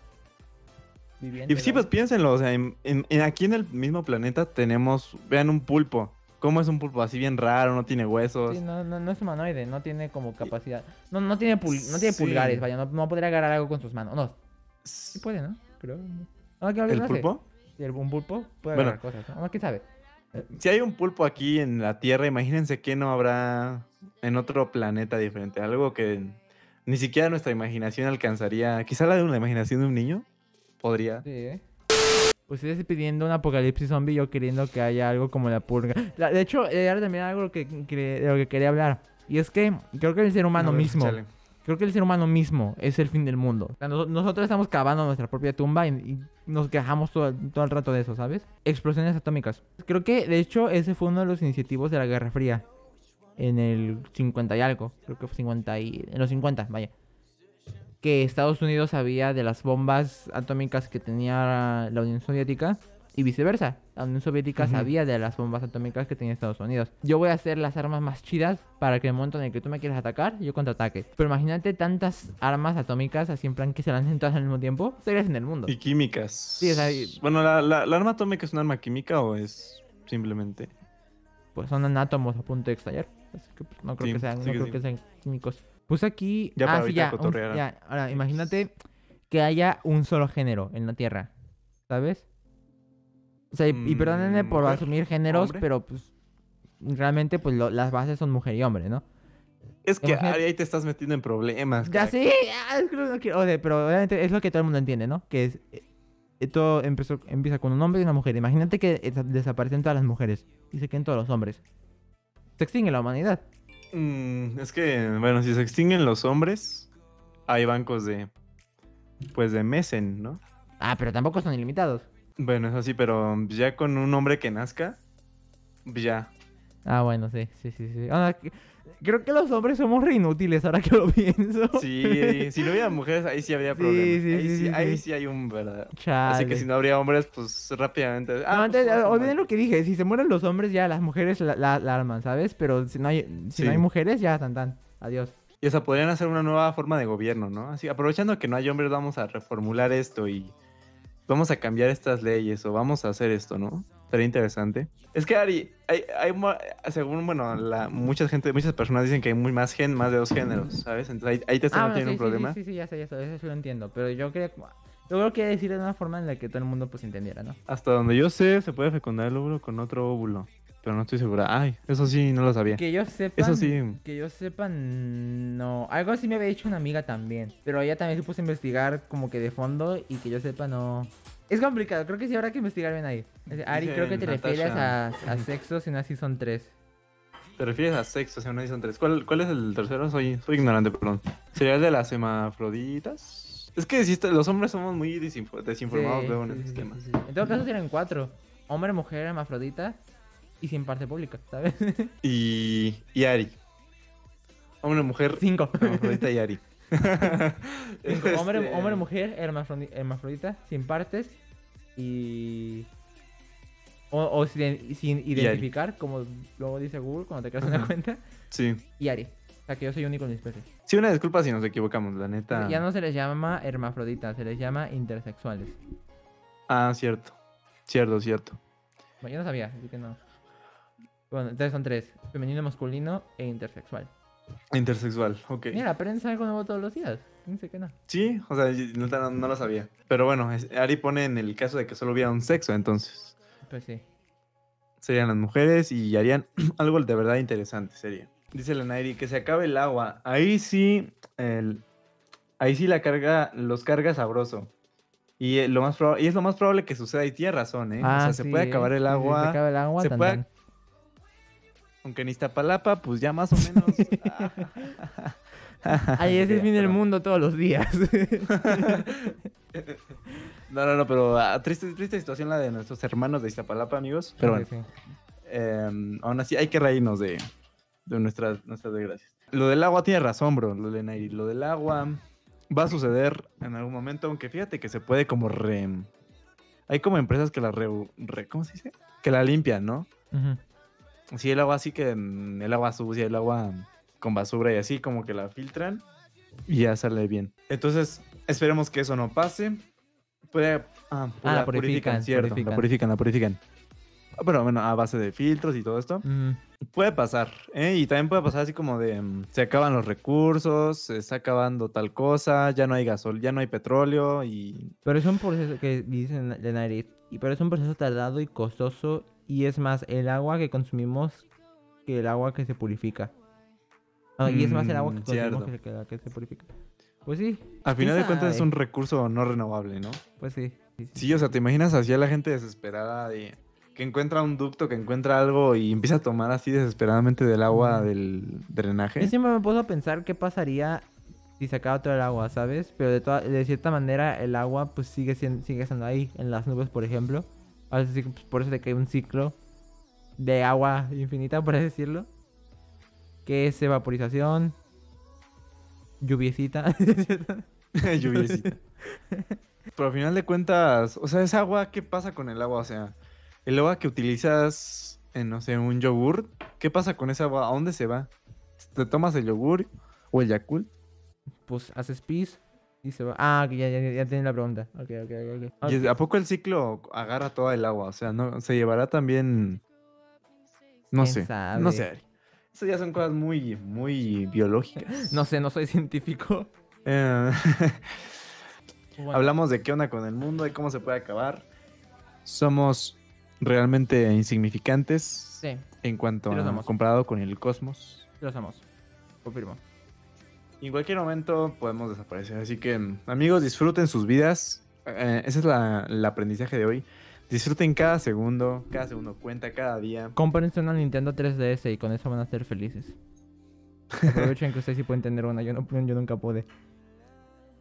viviente. y sí, ¿no? pues piénsenlo, o sea, en- en- en- aquí en el mismo planeta tenemos, vean un pulpo. ¿Cómo es un pulpo? Así bien raro, no tiene huesos. Sí, no, no, no es humanoide, no tiene como capacidad. No, no tiene, pul- no tiene Sí. pulgares, vaya, no, no podría agarrar algo con sus manos. No, sí puede, ¿no? Creo. No, que no ¿El pulpo? Sí, el- un pulpo puede Bueno. agarrar cosas, ¿no? ¿Quién sabe? Si hay un pulpo aquí en la Tierra, imagínense que no habrá en otro planeta diferente. Algo que ni siquiera nuestra imaginación alcanzaría. Quizá la de una imaginación de un niño podría. Sí, ¿eh? Pues ustedes pidiendo un apocalipsis zombie, yo queriendo que haya algo como la purga. La- de hecho, eh, ahora también algo que, que- de lo que quería hablar. Y es que creo que el ser humano ver, mismo. Creo que el ser humano mismo es el fin del mundo. Nosotros estamos cavando nuestra propia tumba y, nos quejamos todo, todo el rato de eso, ¿sabes? Explosiones atómicas. Creo que, de hecho, ese fue uno de los iniciativos de la Guerra Fría. En el 50 y algo. Creo que fue 50 y... En los 50, vaya. Que Estados Unidos sabía de las bombas atómicas que tenía la Unión Soviética. Y viceversa. La Unión Soviética sabía de las bombas atómicas que tenía Estados Unidos. Yo voy a hacer las armas más chidas para que en el momento en el que tú me quieras atacar, yo contraataque. Pero imagínate tantas armas atómicas así en plan que se lancen todas al mismo tiempo. Serías en el mundo. Y químicas. Sí, o sea, y- Bueno, ¿la, la, la arma atómica es un arma química o es simplemente.? Pues son átomos a punto de estallar. Así que pues, no creo Sí, que sean, no sí creo sí. que sean químicos. Puse aquí. Ya ah, para sí, ahorita ya, un- cotorrear. ya. Ahora, imagínate que haya un solo género en la Tierra. ¿Sabes? O sea, y, y Mm, perdónenme por mujer, asumir géneros, hombre. pero pues. Realmente, pues lo- las bases son mujer y hombre, ¿no? Es que Imagínate- ahí te estás metiendo en problemas. Ya no quiero- o sea, pero obviamente es lo que todo el mundo entiende, ¿no? Que es. eh, Esto empezó, empieza con un hombre y una mujer. Imagínate que eh, desaparecen todas las mujeres y se queden todos los hombres. Se extingue la humanidad. Mm, es que, bueno, si se extinguen los hombres, hay bancos de. Pues de Mesen, ¿no? Ah, pero tampoco son ilimitados. Bueno, es así, pero ya con un hombre que nazca, ya. Ah, bueno, sí, sí, sí, sí. Ahora, creo que los hombres somos re inútiles ahora que lo pienso. Sí, si no hubiera mujeres, ahí sí habría Sí, problemas. sí, ahí, sí, sí, sí, ahí sí. sí hay un verdad. Chale. Así que si no habría hombres, pues rápidamente. No, Ah, antes, pues, vamos a olviden lo que dije. Si se mueren los hombres, ya las mujeres la, la- la arman, ¿sabes? Pero si no hay, si no Sí. hay mujeres, ya tan tan. Adiós. Y o sea, podrían hacer una nueva forma de gobierno, ¿no? Así, aprovechando que no hay hombres, vamos a reformular esto y vamos a cambiar estas leyes o vamos a hacer esto, ¿no? Sería interesante. Es que Ari, hay, hay según, bueno, la, mucha gente, muchas personas dicen que hay muy más gen, más de dos géneros, ¿sabes? Entonces ahí, ahí te están Ah, metiendo sí, un sí, problema. sí, sí, sí, ya sé, ya sé. Eso sí lo entiendo. Pero yo quería... Yo creo que decir de una forma en la que todo el mundo pues entendiera, ¿no? Hasta donde yo sé, se puede fecundar el óvulo con otro óvulo. Pero no estoy segura. Ay, eso sí, no lo sabía. Que yo sepa... Eso sí. Que yo sepa, no. Algo así me había dicho una amiga también. Pero ella también se puso a investigar como que de fondo y que yo sepa, no. Es complicado, creo que sí habrá que investigar bien ahí. Ari, Dice creo que te refieres a, a sexo si no así son tres. ¿Te refieres a sexo? Sea, no dicen tres. ¿Cuál, ¿Cuál es el tercero? Soy, soy ignorante, perdón. ¿Sería el de las hermafroditas? Es que está- los hombres somos muy desinfo- desinformados Sí, luego en sí, ese sí, tema. sí, sí. En todo caso tienen cuatro. Hombre, mujer, hermafrodita y sin parte pública, ¿sabes? Y, y Ari. Hombre, mujer, Cinco. hermafrodita y Ari. Cinco. Hombre, Este, hombre, mujer, hermafrodi- hermafrodita, sin partes y... O, o sin, sin identificar, como luego dice Google cuando te creas una cuenta. Sí. Y Ari. O sea, que yo soy único en mi especie. Sí, una disculpa si nos equivocamos, la neta. Ya no se les llama hermafroditas, se les llama intersexuales. Ah, cierto. Cierto, cierto. Bueno, yo no sabía, así que no. Bueno, entonces son tres. Femenino, masculino e intersexual. Intersexual, ok. Mira, aprendes algo nuevo todos los días. Dice que no. Sí, o sea, no, no lo sabía. Pero bueno, Ari pone en el caso de que solo hubiera un sexo, entonces. Pues sí. Serían las mujeres y harían algo de verdad interesante, sería. Dice la Nairi que se acabe el agua. Ahí sí, el, ahí sí la carga, los carga sabroso. Y, eh, lo más y es lo más probable que suceda. Y tiene razón, ¿eh? o sea, se puede acabar el sí, agua. se acaba el agua, se puede-. Aunque en Iztapalapa, pues ya más o menos. Ay, ese es el fin del mundo todos los días. No, no, no, pero ah, triste, triste situación la de nuestros hermanos de Iztapalapa, amigos. Pero bueno, eh, aún así hay que reírnos de, de nuestras, nuestras desgracias. Lo del agua tiene razón, bro, lo de Nairi. Lo del agua va a suceder en algún momento, aunque fíjate que se puede como re... Hay como empresas que la re... re- ¿Cómo se dice? Que la limpian, ¿no? Ujú. Sí, el agua así que mm, el agua sucia, el agua con basura y así como que la filtran y ya sale bien. Entonces, esperemos que eso no pase. Puede, ah, Ah, la purifican, cierto, purifican. la purifican, la purifican. Ah, Pero bueno, a base de filtros y todo esto. Ujú. Puede pasar, ¿eh? Y también puede pasar así como de mm, se acaban los recursos, se está acabando tal cosa, ya no hay gasol, ya no hay petróleo y Pero es un proceso que dicen de nariz. Y pero es un proceso tardado y costoso. Y es más el agua que consumimos que el agua que se purifica. Ah, y es más el agua que Mm, consumimos que, que la que se purifica. Pues sí. al final de cuentas es un recurso no renovable, ¿no? Pues sí. sí, sí. Sí, o sea, ¿te imaginas así a la gente desesperada de que encuentra un ducto, que encuentra algo y empieza a tomar así desesperadamente del agua del drenaje? Yo siempre me puedo a pensar qué pasaría si se acaba todo el agua, ¿sabes? Pero de, toda- de cierta manera el agua pues sigue siendo, sigue estando ahí, en las nubes, por ejemplo. A veces sí, pues, por eso de que hay un ciclo de agua infinita, por así decirlo. Que es evaporización, lluviecita. Lluviecita. Pero al final de cuentas, o sea, esa agua, ¿qué pasa con el agua? O sea, el agua que utilizas en, no sé, un yogur, ¿qué pasa con esa agua? ¿A dónde se va? ¿Te tomas el yogur o el Yakult? pues haces pis Ah, que ya, ya, ya tiene la pregunta. Ok, ok, ok. ok. ¿Y. ¿A poco el ciclo agarra toda el agua? O sea, no se llevará también. No ¿Quién sé. No sé. Ari. Esas ya son cosas muy, muy biológicas. No sé, no soy científico. Eh, Bueno, hablamos de qué onda con el mundo y cómo se puede acabar. Somos realmente insignificantes Sí, en cuanto Sí lo a somos. comparado con el cosmos. los amos. Confirmo. Y en cualquier momento podemos desaparecer. Así que, amigos, disfruten sus vidas. Eh, ese es la- el aprendizaje de hoy. Disfruten cada segundo. Cada segundo cuenta, cada día. Cómprense una Nintendo 3DS y con eso van a ser felices. Aprovechen que ustedes sí pueden tener una, yo, no, yo nunca pude.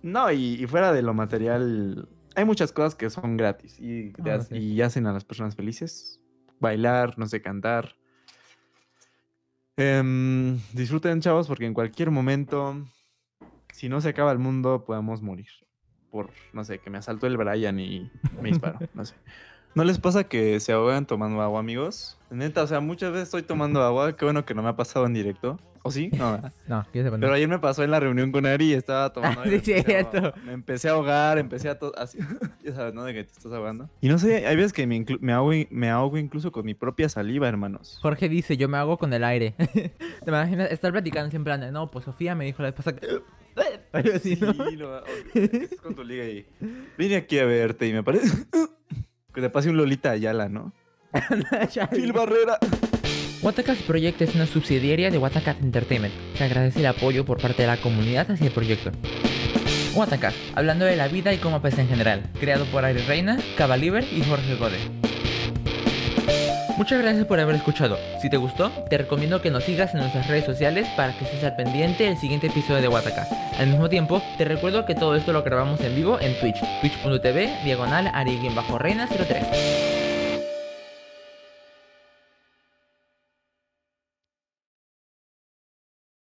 No, y, y fuera de lo material, hay muchas cosas que son gratis y, Ah, sí. y hacen a las personas felices. Bailar, no sé, cantar. Em, disfruten, chavos, porque en cualquier momento, si no se acaba el mundo, podemos morir. Por, no sé, que me asaltó el Brian y me disparó, no sé. ¿No les pasa que se ahogan tomando agua, amigos? Neta, o sea, muchas veces estoy tomando agua. Qué bueno que no me ha pasado en directo. ¿O sí? No. No, Pero ayer me pasó en la reunión con Ari y estaba tomando. Ah, sí, me empecé a cierto. ahogar. Me empecé a ahogar, empecé a así. ya sabes, ¿no? De que te estás ahogando. Y no sé, hay veces que me, me, ahogo, me ahogo incluso con mi propia saliva, hermanos. Jorge dice, yo me hago con el aire. ¿Te imaginas estar platicando siempre en plan de, no, pues Sofía me dijo la vez pasada que... Algo así, ¿no? Sí, lo- estás con tu liga y vine aquí a verte y me parece que te pase un Lolita Ayala, ¿no? Phil Barrera. Watacat Project es una subsidiaria de Watacat Entertainment. Se agradece el apoyo por parte de la comunidad hacia el proyecto. Watacat, hablando de la vida y cómo pesa en general. Creado por Aire Reina, Cabaliber y Jorge Gode. Muchas gracias por haber escuchado. Si te gustó, te recomiendo que nos sigas en nuestras redes sociales para que estés al pendiente del siguiente episodio de Watacat. Al mismo tiempo, te recuerdo que todo esto lo grabamos en vivo en Twitch, twitch.tv, diagonal, ari-reina03.